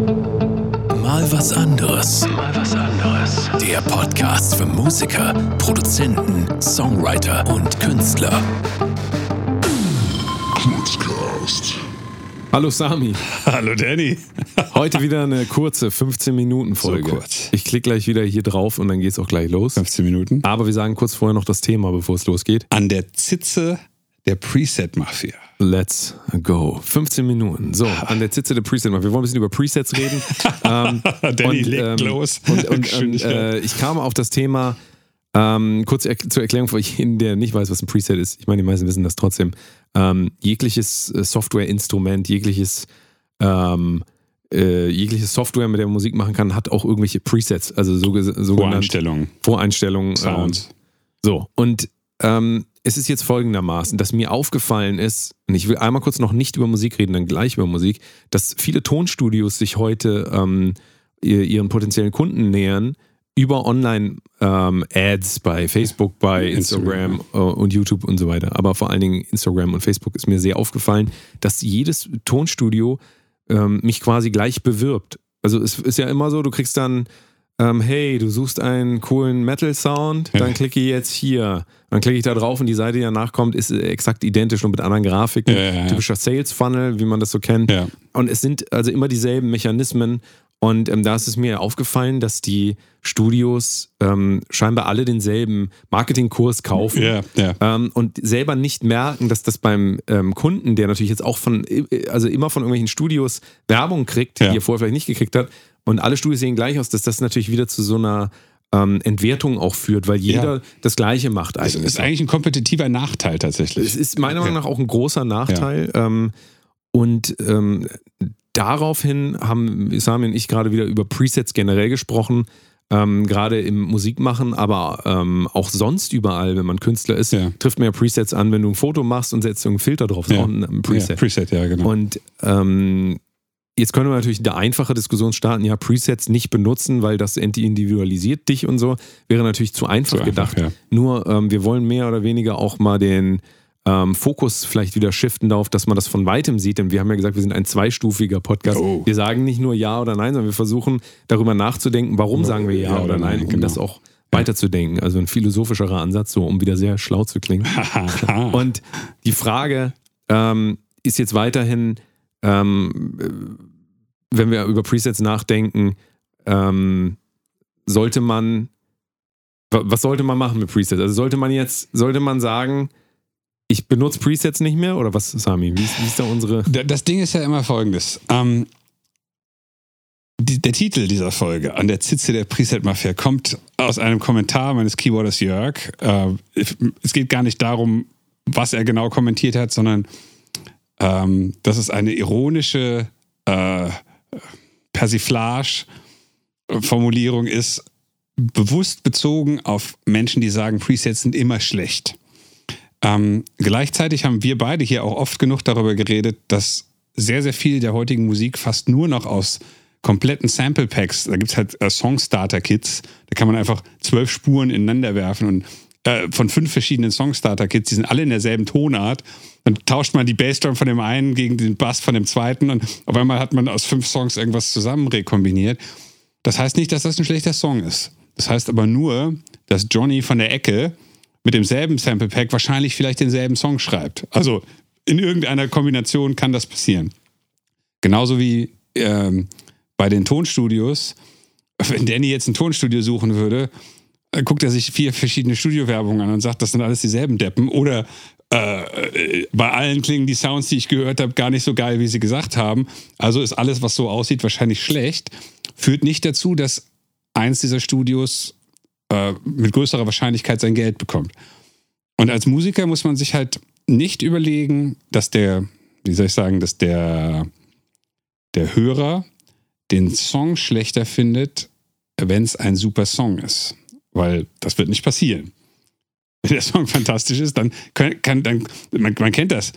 Mal was anderes. Mal was anderes. Der Podcast für Musiker, Produzenten, Songwriter und Künstler. Hallo Sami. Hallo Danny. Heute wieder eine kurze 15-Minuten-Folge. So kurz. Ich klicke gleich wieder hier drauf und dann geht's auch gleich los. 15 Minuten. Aber wir sagen kurz vorher noch das Thema, bevor es losgeht. An der Zitze der Preset-Mafia. Let's go. 15 Minuten. So, an der Zitze der Preset. Wir wollen ein bisschen über Presets reden. ähm, Danny legt los. Und, und, und äh, ich kam auf das Thema, ähm, kurz er zur Erklärung für jeden, der nicht weiß, was ein Preset ist. Ich meine, die meisten wissen das trotzdem. Ähm, jegliches äh, Softwareinstrument, jegliches, ähm, äh, jegliches Software, mit der man Musik machen kann, hat auch irgendwelche Presets, also so, sogenannte Voreinstellungen. Voreinstellungen. Sounds. Ähm, so, und ähm, es ist jetzt folgendermaßen, dass mir aufgefallen ist, und ich will einmal kurz noch nicht über Musik reden, dann gleich über Musik, dass viele Tonstudios sich heute ähm, ihren potenziellen Kunden nähern über Online-Ads ähm, bei Facebook, bei Instagram, Instagram. Uh, und YouTube und so weiter. Aber vor allen Dingen Instagram und Facebook ist mir sehr aufgefallen, dass jedes Tonstudio ähm, mich quasi gleich bewirbt. Also es ist ja immer so, du kriegst dann ähm, hey, du suchst einen coolen Metal-Sound, dann klicke ich jetzt hier. Dann klicke ich da drauf und die Seite, die danach kommt, ist exakt identisch und mit anderen Grafiken. Ja, ja, ja. Typischer Sales-Funnel, wie man das so kennt. Und es sind also immer dieselben Mechanismen. Und ähm, da ist es mir aufgefallen, dass die Studios ähm, scheinbar alle denselben Marketingkurs kaufen ja, ja. Ähm, und selber nicht merken, dass das beim ähm, Kunden, der natürlich jetzt auch von, also immer von irgendwelchen Studios Werbung kriegt, Ja. die er vorher vielleicht nicht gekriegt hat, und alle Studios sehen gleich aus, dass das natürlich wieder zu so einer ähm, Entwertung auch führt, weil jeder Ja. das Gleiche macht Das eigentlich. ist eigentlich ein kompetitiver Nachteil tatsächlich. Es ist meiner Meinung nach auch ein großer Nachteil. Ähm, und ähm, daraufhin haben Sami und ich gerade wieder über Presets generell gesprochen. Ähm, gerade im Musikmachen, aber ähm, auch sonst überall, wenn man Künstler ist, Ja. trifft man ja Presets an, wenn du ein Foto machst und setzt einen Filter drauf. Das Ja. ein, ein Preset. Ja, Preset, ja, genau. Und ähm, jetzt können wir natürlich eine einfache Diskussion starten, ja, Presets nicht benutzen, weil das individualisiert dich und so, wäre natürlich zu einfach Zu gedacht. einfach, ja. Nur ähm, wir wollen mehr oder weniger auch mal den ähm, Fokus vielleicht wieder shiften darauf, dass man das von weitem sieht. Denn wir haben ja gesagt, wir sind ein zweistufiger Podcast. Oh. Wir sagen nicht nur Ja oder Nein, sondern wir versuchen darüber nachzudenken, warum sagen wir Ja, Ja oder oder Nein, Nein, um genau. das auch weiterzudenken. Also ein philosophischerer Ansatz, so um wieder sehr schlau zu klingen. Und die Frage ähm, ist jetzt weiterhin, ähm, äh, wenn wir über Presets nachdenken, ähm, sollte man, wa- was sollte man machen mit Presets? Also sollte man jetzt, sollte man sagen, ich benutze Presets nicht mehr oder was, Sami? Wie ist, wie ist da unsere. Da- Das Ding ist ja immer folgendes. Ähm, die, der Titel dieser Folge, An der Zitze der Preset-Mafia, kommt aus einem Kommentar meines Keyboarders Jörg. Äh, es geht gar nicht darum, was er genau kommentiert hat, sondern ähm, dass es eine ironische äh, Persiflage-Formulierung ist, bewusst bezogen auf Menschen, die sagen, Presets sind immer schlecht. Ähm, gleichzeitig haben wir beide hier auch oft genug darüber geredet, dass sehr, sehr viel der heutigen Musik fast nur noch aus kompletten Sample Packs, da gibt es halt äh, Songstarter-Kits, da kann man einfach zwölf Spuren ineinander werfen und äh, von fünf verschiedenen Songstarter-Kits, die sind alle in derselben Tonart. Dann tauscht man die Bassdrum von dem einen gegen den Bass von dem zweiten und auf einmal hat man aus fünf Songs irgendwas zusammen rekombiniert. Das heißt nicht, dass das ein schlechter Song ist. Das heißt aber nur, dass Johnny von der Ecke mit demselben Sample Pack wahrscheinlich vielleicht denselben Song schreibt. Also in irgendeiner Kombination kann das passieren. Genauso wie ähm, bei den Tonstudios. Wenn Danny jetzt ein Tonstudio suchen würde, äh, guckt er sich vier verschiedene Studiowerbungen an und sagt, das sind alles dieselben Deppen. Oder äh, äh, bei allen klingen die Sounds, die ich gehört habe, gar nicht so geil, wie sie gesagt haben. Also ist alles, was so aussieht, wahrscheinlich schlecht. Führt nicht dazu, dass eins dieser Studios äh, mit größerer Wahrscheinlichkeit sein Geld bekommt. Und als Musiker muss man sich halt nicht überlegen, dass der, wie soll ich sagen, dass der, der Hörer den Song schlechter findet, wenn es ein super Song ist. Weil das wird nicht passieren. Wenn der Song fantastisch ist, dann kann, kann dann, man, man kennt das.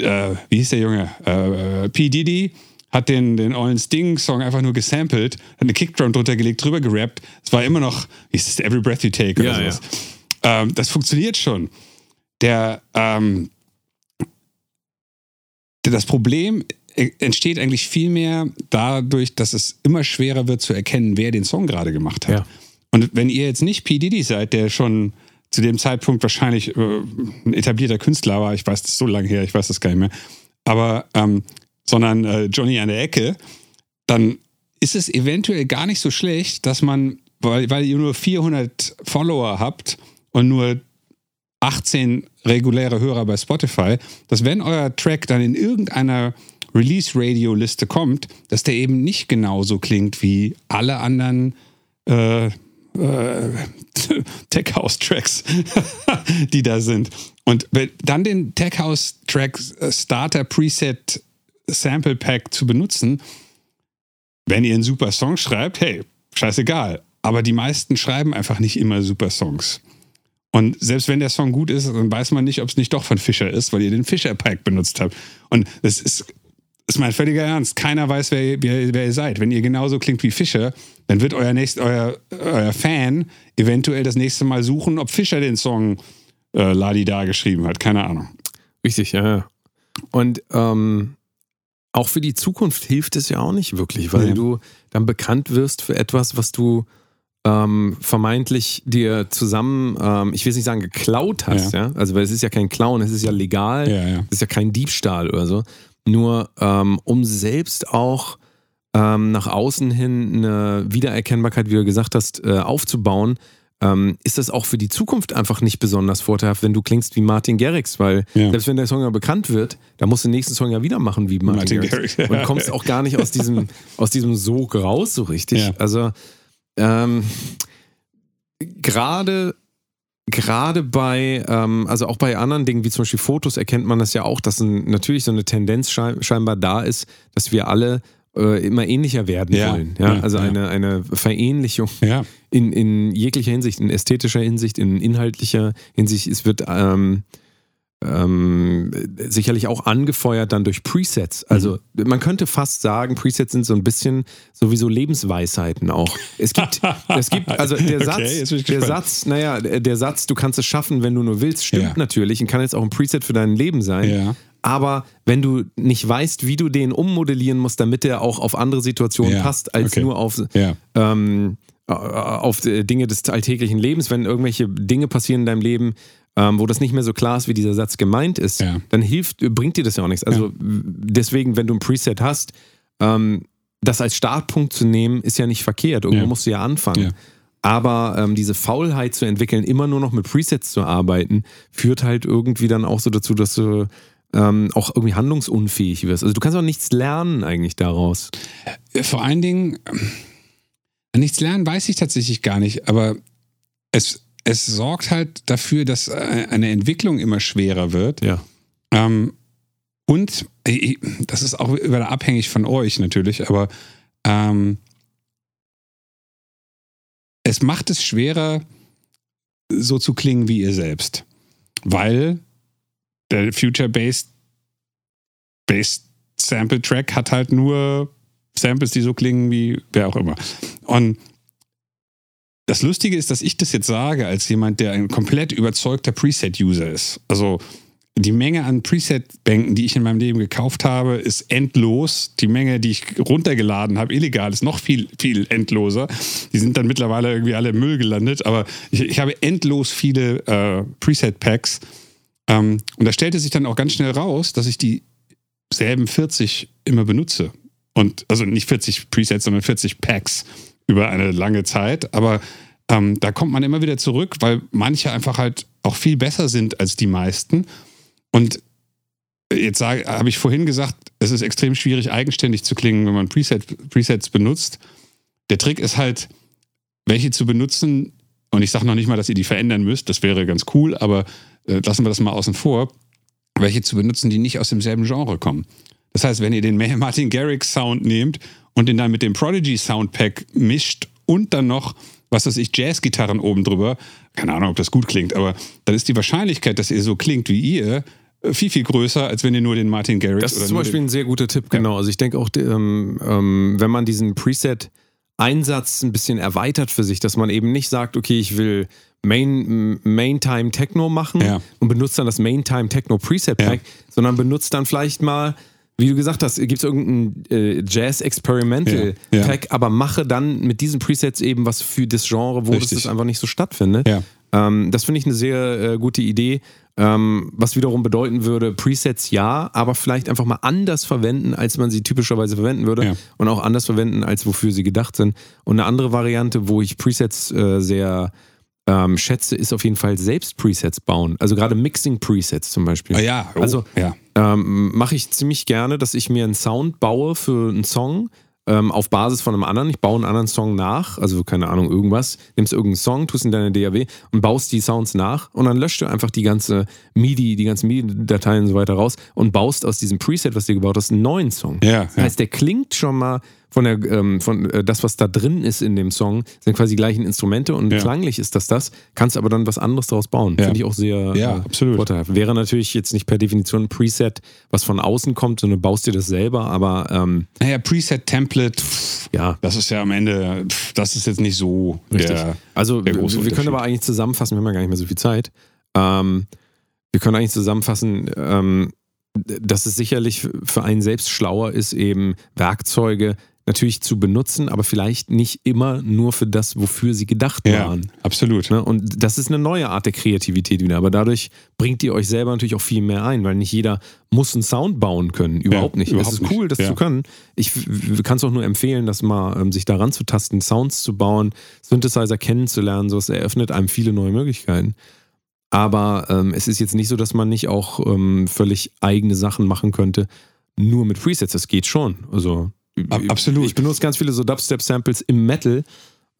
Äh, wie hieß der Junge? Äh, äh, P. Diddy hat den, den ollen Sting-Song einfach nur gesampelt, hat eine Kickdrum drunter gelegt, drüber gerappt. Es war immer noch, wie ist das, Every Breath You Take oder Ja, sowas. Ähm, das funktioniert schon. Der, ähm, das Problem entsteht eigentlich viel mehr dadurch, dass es immer schwerer wird zu erkennen, wer den Song gerade gemacht hat. Ja. Und wenn ihr jetzt nicht P. Diddy seid, der schon zu dem Zeitpunkt wahrscheinlich äh, ein etablierter Künstler war, ich weiß das ist so lange her, ich weiß das gar nicht mehr, aber ähm, sondern äh, Johnny an der Ecke, dann ist es eventuell gar nicht so schlecht, dass man, weil, weil ihr nur 400 Follower habt und nur 18 reguläre Hörer bei Spotify, dass wenn euer Track dann in irgendeiner Release-Radio-Liste kommt, dass der eben nicht genauso klingt wie alle anderen äh, äh, Tech House Tracks, die da sind. Und dann den Tech House Track äh, Starter Preset Sample Pack zu benutzen, wenn ihr einen super Song schreibt, hey, scheißegal. Aber die meisten schreiben einfach nicht immer super Songs. Und selbst wenn der Song gut ist, dann weiß man nicht, ob es nicht doch von Fischer ist, weil ihr den Fischer-Pack benutzt habt. Und das ist, ist mein völliger Ernst. Keiner weiß, wer, wer, wer, ihr seid. Wenn ihr genauso klingt wie Fischer, dann wird euer, nächst, euer, euer Fan eventuell das nächste Mal suchen, ob Fischer den Song äh, Ladi da geschrieben hat. Keine Ahnung. Richtig, ja. Und ähm, auch für die Zukunft hilft es ja auch nicht wirklich, weil ja. du dann bekannt wirst für etwas, was du ähm, vermeintlich dir zusammen, ähm, ich will es nicht sagen, geklaut hast, ja. ja. Also, weil es ist ja kein Clown, es ist ja legal, ja, ja. es ist ja kein Diebstahl oder so. Nur ähm, um selbst auch ähm, nach außen hin eine Wiedererkennbarkeit, wie du gesagt hast, äh, aufzubauen, ähm, ist das auch für die Zukunft einfach nicht besonders vorteilhaft, wenn du klingst wie Martin Garrix, weil ja. selbst wenn der Song ja bekannt wird, dann musst du den nächsten Song ja wieder machen wie Martin, Martin Garrix. Garrix. Und kommst auch gar nicht aus diesem, aus diesem Sog raus so richtig. Ja. Also ähm, gerade gerade bei, ähm, also auch bei anderen Dingen, wie zum Beispiel Fotos, erkennt man das ja auch, dass ein, natürlich so eine Tendenz scheinbar da ist, dass wir alle äh, immer ähnlicher werden ja, wollen. Ja? ja also ja. Eine, eine Verähnlichung in, in jeglicher Hinsicht, in ästhetischer Hinsicht, in inhaltlicher Hinsicht. Es wird ähm, ähm, sicherlich auch angefeuert dann durch Presets. Also mhm. man könnte fast sagen, Presets sind so ein bisschen sowieso Lebensweisheiten auch. Es gibt, es gibt also der Satz, okay, der Satz, naja, der Satz, du kannst es schaffen, wenn du nur willst, stimmt ja. natürlich und kann jetzt auch ein Preset für dein Leben sein. Ja. Aber wenn du nicht weißt, wie du den ummodellieren musst, damit der auch auf andere Situationen ja. passt, als okay. nur auf ähm, auf Dinge des alltäglichen Lebens, wenn irgendwelche Dinge passieren in deinem Leben, ähm, wo das nicht mehr so klar ist, wie dieser Satz gemeint ist, ja. dann hilft, bringt dir das ja auch nichts. Also ja. deswegen, wenn du ein Preset hast, ähm, das als Startpunkt zu nehmen, ist ja nicht verkehrt. Irgendwo ja. musst du ja anfangen. Aber ähm, diese Faulheit zu entwickeln, immer nur noch mit Presets zu arbeiten, führt halt irgendwie dann auch so dazu, dass du ähm, auch irgendwie handlungsunfähig wirst. Also du kannst auch nichts lernen eigentlich daraus. Äh, vor allen Dingen, äh, nichts lernen weiß ich tatsächlich gar nicht, aber es, es sorgt halt dafür, dass äh, eine Entwicklung immer schwerer wird. Ja. Ähm, und das ist auch über abhängig von euch natürlich, aber ähm, es macht es schwerer, so zu klingen wie ihr selbst. Weil der Future-Based Based Sample Track hat halt nur Samples, die so klingen wie wer auch immer. Und das Lustige ist, dass ich das jetzt sage als jemand, der ein komplett überzeugter Preset-User ist. Also die Menge an Preset-Bänken, die ich in meinem Leben gekauft habe, ist endlos. Die Menge, die ich runtergeladen habe, illegal, ist noch viel, viel endloser. Die sind dann mittlerweile irgendwie alle im Müll gelandet. Aber ich, ich habe endlos viele äh, Preset-Packs. Ähm, und da stellte sich dann auch ganz schnell raus, dass ich dieselben 40 immer benutze. Und also nicht 40 Presets, sondern 40 Packs über eine lange Zeit. Aber ähm, da kommt man immer wieder zurück, weil manche einfach halt auch viel besser sind als die meisten. Und jetzt habe ich vorhin gesagt, es ist extrem schwierig, eigenständig zu klingen, wenn man Preset, Presets benutzt. Der Trick ist halt, welche zu benutzen. Und ich sage noch nicht mal, dass ihr die verändern müsst. Das wäre ganz cool, aber äh, lassen wir das mal außen vor. Welche zu benutzen, die nicht aus demselben Genre kommen. Das heißt, wenn ihr den Martin Garrix Sound nehmt und den dann mit dem Prodigy Soundpack mischt und dann noch, was weiß ich, Jazzgitarren oben drüber, keine Ahnung, ob das gut klingt, aber dann ist die Wahrscheinlichkeit, dass ihr so klingt wie ihr, äh, viel, viel größer, als wenn ihr nur den Martin Garrix Das ist zum Beispiel ein sehr guter Tipp, genau. Ja. Also ich denke auch, ähm, ähm, wenn man diesen Preset Einsatz ein bisschen erweitert für sich, dass man eben nicht sagt, okay, ich will Main, Main Time Techno machen ja. und benutzt dann das Main Time Techno Preset Pack, ja. sondern benutzt dann vielleicht mal wie du gesagt hast, gibt es irgendeinen äh, Jazz-Experimental-Track, Ja, aber mache dann mit diesen Presets eben was für das Genre, wo das, Richtig. das einfach nicht so stattfindet. Ja. Ähm, das finde ich eine sehr äh, gute Idee. Ähm, was wiederum bedeuten würde, Presets ja, aber vielleicht einfach mal anders verwenden, als man sie typischerweise verwenden würde. Ja. Und auch anders verwenden, als wofür sie gedacht sind. Und eine andere Variante, wo ich Presets äh, sehr ähm, schätze, ist auf jeden Fall selbst Presets bauen. Also gerade Mixing-Presets zum Beispiel. Ah, ja, oh, Also ja. Ähm, mache ich ziemlich gerne, dass ich mir einen Sound baue für einen Song ähm, auf Basis von einem anderen. Ich baue einen anderen Song nach, also keine Ahnung, irgendwas. Nimmst irgendeinen Song, tust in deine DAW und baust die Sounds nach und dann löscht du einfach die ganze MIDI, die ganzen MIDI-Dateien und so weiter raus und baust aus diesem Preset, was du gebaut hast, einen neuen Song. Ja, Das ja. heißt, der klingt schon mal von der, ähm, von äh, das, was da drin ist in dem Song, sind quasi die gleichen Instrumente und Ja. klanglich ist das das, kannst aber dann was anderes daraus bauen. Ja. Finde ich auch sehr Ja, äh, absolut. vorteilhaft. Wäre natürlich jetzt nicht per Definition ein Preset, was von außen kommt, sondern baust dir das selber, aber ähm, Naja, Preset-Template, pff, ja. das ist ja am Ende, pff, das ist jetzt nicht so Richtig. der. also der wir, große wir können aber eigentlich zusammenfassen, wir haben ja gar nicht mehr so viel Zeit. Ähm, wir können eigentlich zusammenfassen, ähm, dass es sicherlich für einen selbst schlauer ist, eben Werkzeuge natürlich zu benutzen, aber vielleicht nicht immer nur für das, wofür sie gedacht Ja, waren. absolut. Ne? Und das ist eine neue Art der Kreativität wieder. Aber dadurch bringt ihr euch selber natürlich auch viel mehr ein, weil nicht jeder muss einen Sound bauen können. Überhaupt nicht. überhaupt es ist cool, das. Ja. zu können. Ich kann es auch nur empfehlen, das mal ähm, sich daran zu tasten, Sounds zu bauen, Synthesizer kennenzulernen. So, es eröffnet einem viele neue Möglichkeiten. Aber ähm, es ist jetzt nicht so, dass man nicht auch ähm, völlig eigene Sachen machen könnte, nur mit Presets. Das geht schon. Also absolut. Ich benutze ganz viele so Dubstep-Samples im Metal.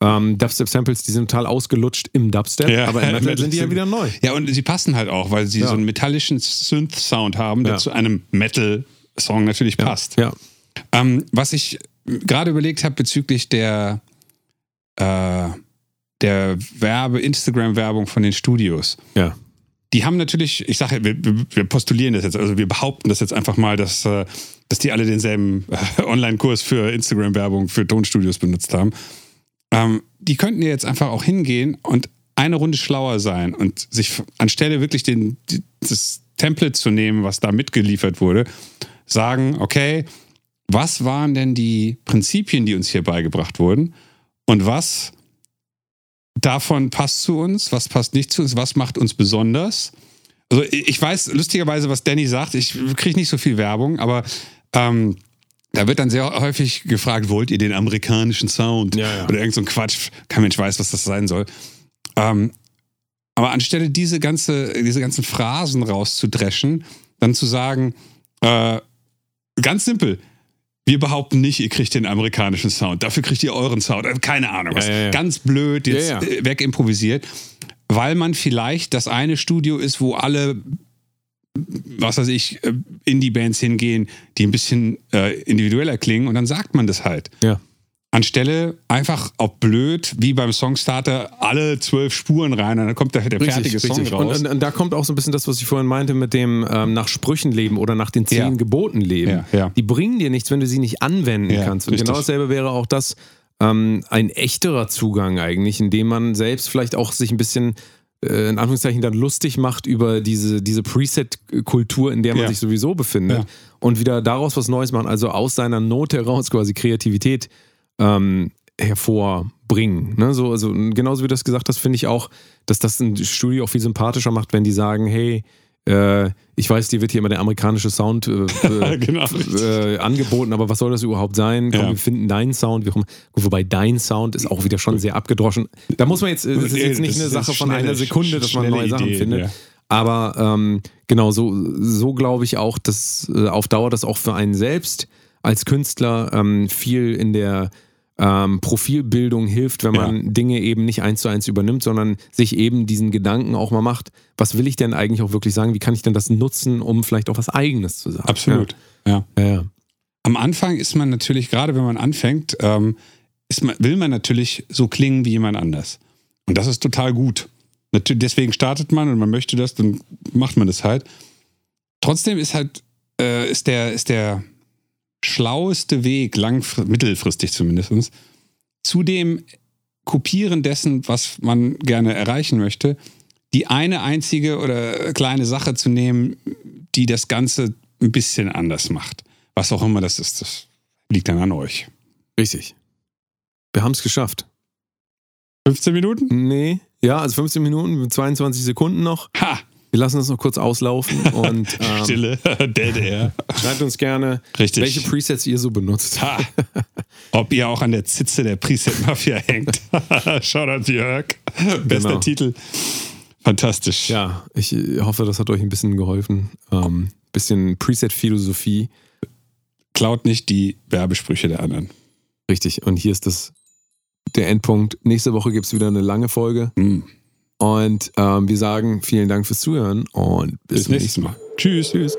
Ähm, Dubstep-Samples, die sind total ausgelutscht im Dubstep, Ja, aber im Metal sind die ja wieder neu. Ja, und sie passen halt auch, weil sie Ja. so einen metallischen Synth-Sound haben, der Ja. zu einem Metal-Song natürlich passt. Ja, Ähm, was ich gerade überlegt habe bezüglich der, äh, der Werbe, Instagram-Werbung von den Studios. ja. Die haben natürlich, ich sage, wir, wir- postulieren das jetzt, also wir behaupten das jetzt einfach mal, dass, äh, dass die alle denselben äh, Online-Kurs für Instagram-Werbung für Tonstudios benutzt haben. Ähm, die könnten ja jetzt einfach auch hingehen und eine Runde schlauer sein und sich anstelle wirklich den, das Template zu nehmen, was da mitgeliefert wurde, sagen, okay, was waren denn die Prinzipien, die uns hier beigebracht wurden und was davon passt zu uns, was passt nicht zu uns, was macht uns besonders. Also ich weiß lustigerweise, was Danny sagt, ich kriege nicht so viel Werbung, aber ähm, da wird dann sehr häufig gefragt, wollt ihr den amerikanischen Sound? Ja, ja. Oder irgend so ein Quatsch. Kein Mensch weiß, was das sein soll. Ähm, aber anstelle diese, ganze, diese ganzen Phrasen rauszudreschen, dann zu sagen, äh, ganz simpel, wir behaupten nicht, ihr kriegt den amerikanischen Sound, dafür kriegt ihr euren Sound. Äh, Keine Ahnung, was. Ja, ja. Ganz blöd, jetzt äh, wegimprovisiert, weil man vielleicht das eine Studio ist, wo alle was weiß ich, äh, Indie-Bands hingehen, die ein bisschen äh, individueller klingen und dann sagt man das halt. Ja. Anstelle einfach auch blöd, wie beim Songstarter, alle zwölf Spuren rein und dann kommt der, der fertige Song Und, raus. und, und da kommt auch so ein bisschen das, was ich vorhin meinte, mit dem ähm, nach Sprüchen leben oder nach den zehn Ja. Geboten leben. Ja, ja. Die bringen dir nichts, wenn du sie nicht anwenden kannst. Und richtig. genau dasselbe wäre auch das ähm, ein echterer Zugang eigentlich, indem man selbst vielleicht auch sich ein bisschen äh, in Anführungszeichen dann lustig macht über diese, diese Preset-Kultur, in der man sich sowieso befindet und wieder daraus was Neues machen, also aus seiner Not heraus quasi Kreativität ähm, hervorbringen. Ne? So, also, genauso wie du das gesagt hast, finde ich auch, dass das ein Studio auch viel sympathischer macht, wenn die sagen, hey, äh, ich weiß, dir wird hier immer der amerikanische Sound äh, äh, Genau. äh, angeboten, aber was soll das überhaupt sein? Komm, Ja. wir finden deinen Sound. Wir, kommen- wobei dein Sound ist auch wieder schon sehr abgedroschen. Da muss man jetzt, äh, das ist jetzt nicht Das eine Sache von schnelle- einer Sekunde, dass man neue Sachen Ideen, findet. ja. Aber ähm, genau, so, so glaube ich auch, dass äh, auf Dauer das auch für einen selbst als Künstler ähm, viel in der ähm, Profilbildung hilft, wenn man Dinge eben nicht eins zu eins übernimmt, sondern sich eben diesen Gedanken auch mal macht, was will ich denn eigentlich auch wirklich sagen, wie kann ich denn das nutzen, um vielleicht auch was Eigenes zu sagen. Absolut. Ja. Ja, ja. Am Anfang ist man natürlich, gerade wenn man anfängt, ähm, man, will man natürlich so klingen wie jemand anders. Und das ist total gut. Natürlich, deswegen startet man und man möchte das, dann macht man das halt. Trotzdem ist halt, äh, ist der, ist der schlaueste Weg, lang, mittelfristig zumindest, zu dem Kopieren dessen, was man gerne erreichen möchte, die eine einzige oder kleine Sache zu nehmen, die das Ganze ein bisschen anders macht. was auch immer das ist, das liegt dann an euch. Richtig. Wir haben es geschafft. 15 Minuten? Nee. Ja, also 15 Minuten, 22 Sekunden noch. Ha! Wir lassen das noch kurz auslaufen und ähm, Stille, Dead Air. schreibt uns gerne, Richtig. welche Presets ihr so benutzt. Ha! Ob ihr auch an der Zitze der Preset-Mafia hängt. Shoutout Jörg. Bester Genau. Titel. Fantastisch. Ja, ich äh, hoffe, das hat euch ein bisschen geholfen. Ähm, bisschen Preset-Philosophie. Klaut nicht die Werbesprüche der anderen. Richtig. Und hier ist das der Endpunkt. Nächste Woche gibt es wieder eine lange Folge. Hm. Und ähm, wir sagen vielen Dank fürs Zuhören und bis, Bis zum nächstes Mal. Tschüss. Tschüss.